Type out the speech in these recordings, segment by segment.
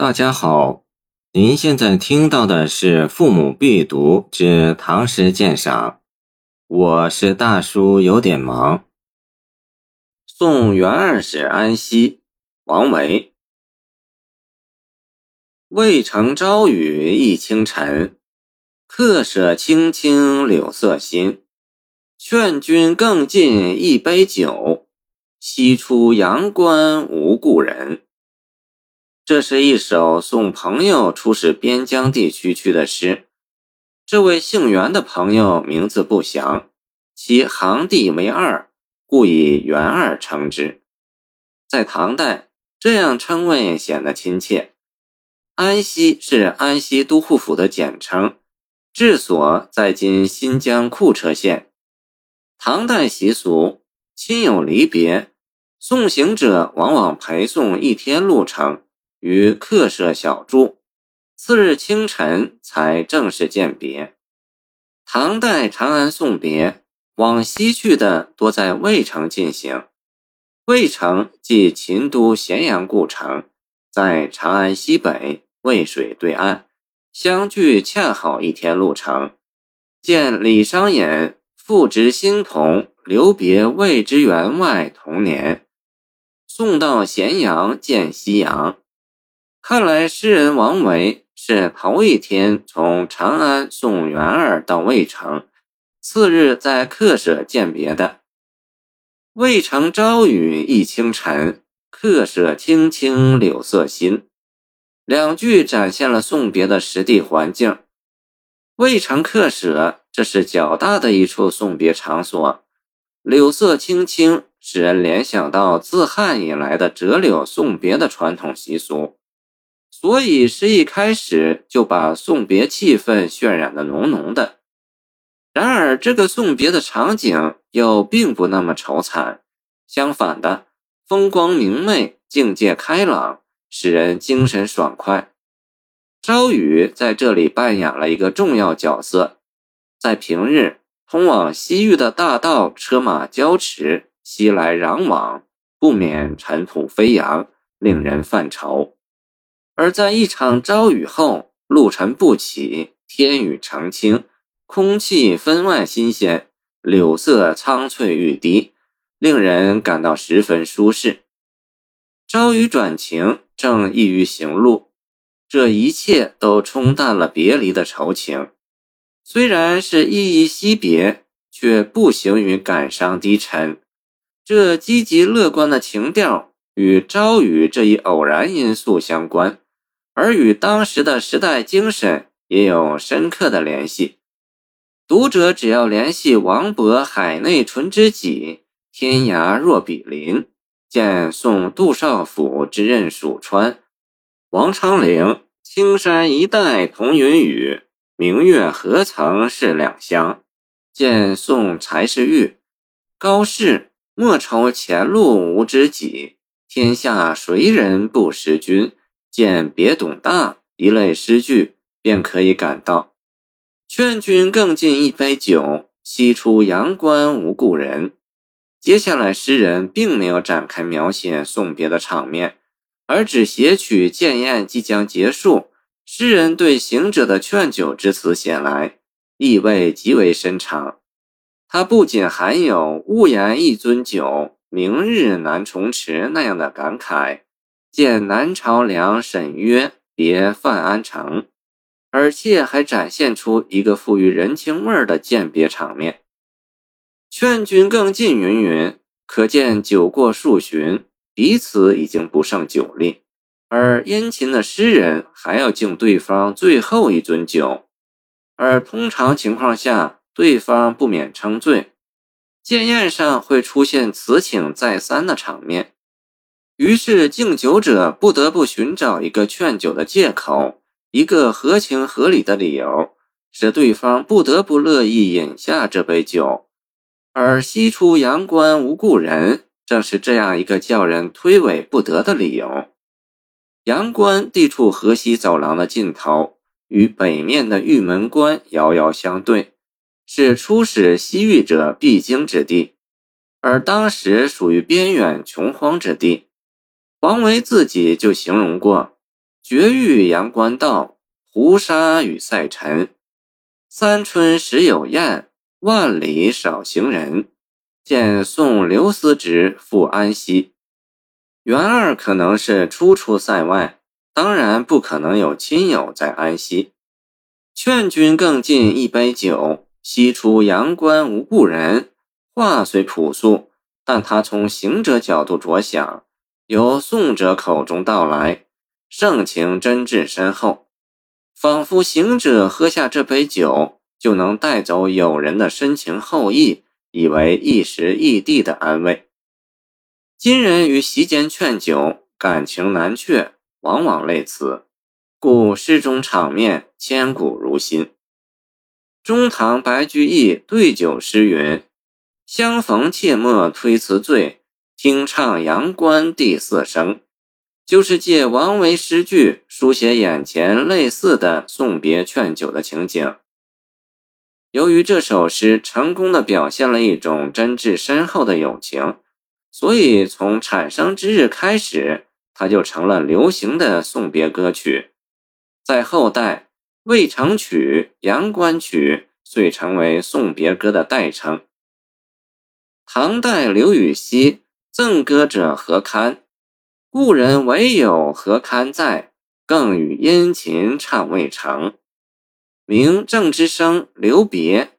大家好，您现在听到的是《父母必读之唐诗鉴赏》，我是大叔，有点忙。送元二使安西，王维。渭城朝雨浥轻尘，客舍青青柳色新。劝君更尽一杯酒，西出阳关无故人。这是一首送朋友出使边疆地区去的诗。这位姓袁的朋友名字不详，其行第为二，故以袁二称之。在唐代，这样称谓显得亲切。安西是安西都护府的简称，治所在今新疆库车县。唐代习俗，亲友离别，送行者往往陪送一天路程。于客舍小住，次日清晨才正式饯别。唐代长安送别，往西去的多在渭城进行。渭城即秦都咸阳故城，在长安西北渭水对岸，相距恰好一天路程。见李商隐复执新童，留别渭之员外同年，送到咸阳见夕阳。看来诗人王维是头一天从长安送元儿到渭城，次日在客舍饯别的。渭城朝雨浥轻尘，客舍青青柳色新。两句展现了送别的实地环境。渭城客舍，这是较大的一处送别场所。柳色青青，使人联想到自汉以来的折柳送别的传统习俗。所以是一开始就把送别气氛渲染的浓浓的。然而，这个送别的场景又并不那么愁惨，相反的，风光明媚，境界开朗，使人精神爽快。朝雨在这里扮演了一个重要角色。在平日，通往西域的大道车马交驰，熙来攘往，不免尘土飞扬，令人犯愁。而在一场朝雨后，露尘不起，天宇澄清，空气分外新鲜，柳色苍翠欲滴，令人感到十分舒适。朝雨转晴，正易于行路，这一切都冲淡了别离的愁情。虽然是依依惜别，却不行于感伤低沉。这积极乐观的情调与朝雨这一偶然因素相关。而与当时的时代精神也有深刻的联系。读者只要联系王勃“海内存知己，天涯若比邻”，见送杜少府之任蜀川，王昌龄“青山一代同云雨，明月何曾是两乡”，见送柴氏玉，高适“莫愁前路无知己，天下谁人不识君”。见别董大一类诗句，便可以感到劝君更尽一杯酒，西出阳关无故人。接下来，诗人并没有展开描写送别的场面，而只写取建宴即将结束，诗人对行者的劝酒之词写来，意味极为深长。它不仅含有“勿言一樽酒，明日难重迟”那样的感慨。见南朝梁沈约别范安城，而且还展现出一个富于人情味儿的饯别场面。劝君更尽云云，可见酒过数巡，彼此已经不胜酒力，而殷勤的诗人还要敬对方最后一樽酒，而通常情况下，对方不免称醉，宴宴上会出现此请再三的场面。于是敬酒者不得不寻找一个劝酒的借口，一个合情合理的理由，使对方不得不乐意饮下这杯酒。而西出阳关无故人，正是这样一个叫人推诿不得的理由。阳关地处河西走廊的尽头，与北面的玉门关遥遥相对，是出使西域者必经之地，而当时属于边远穷荒之地。王维自己就形容过：“绝域阳关道，胡沙与塞尘。三春时有雁，万里少行人。见送刘思直赴安西。元二可能是初出塞外，当然不可能有亲友在安西。劝君更尽一杯酒，西出阳关无故人。话虽朴素，但他从行者角度着想，由送者口中道来，盛情真挚深厚，仿佛行者喝下这杯酒，就能带走友人的深情厚谊，以为一时异地的安慰。今人于席间劝酒，感情难却，往往类此。故诗中场面千古如新。中唐白居易对酒诗云：“相逢切莫推辞醉，听唱阳关第四声。”就是借王维诗句书写眼前类似的送别劝酒的情景。由于这首诗成功的表现了一种真挚深厚的友情，所以从产生之日开始，它就成了流行的送别歌曲。在后代，《渭城曲》《阳关曲》遂成为送别歌的代称。唐代刘禹锡赠歌者何堪？故人唯有何堪在，更与殷勤唱未成。明郑之声留别，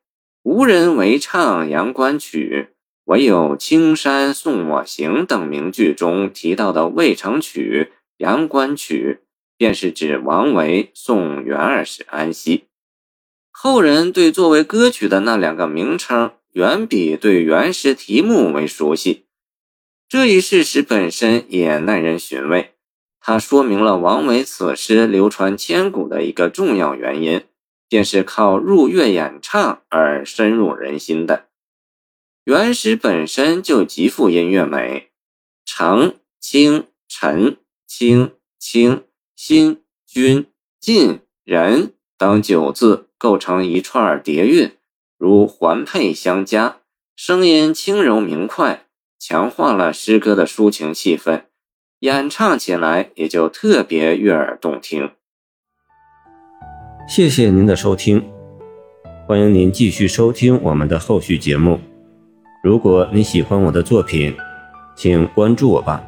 无人为唱阳关曲，唯有青山送我行等名句中提到的《渭城曲》《阳关曲》。便是指王维送元二使安西。后人对作为歌曲的那两个名称，远比对原诗题目为熟悉。这一事实本身也耐人寻味，它说明了王维此诗流传千古的一个重要原因，便是靠入乐演唱而深入人心的。原诗本身就极富音乐美，澄、清、晨、清、清。新、君、晋、人等九字构成一串叠韵，如环佩相加，声音轻柔明快，强化了诗歌的抒情气氛，演唱起来也就特别悦耳动听。谢谢您的收听，欢迎您继续收听我们的后续节目。如果你喜欢我的作品，请关注我吧。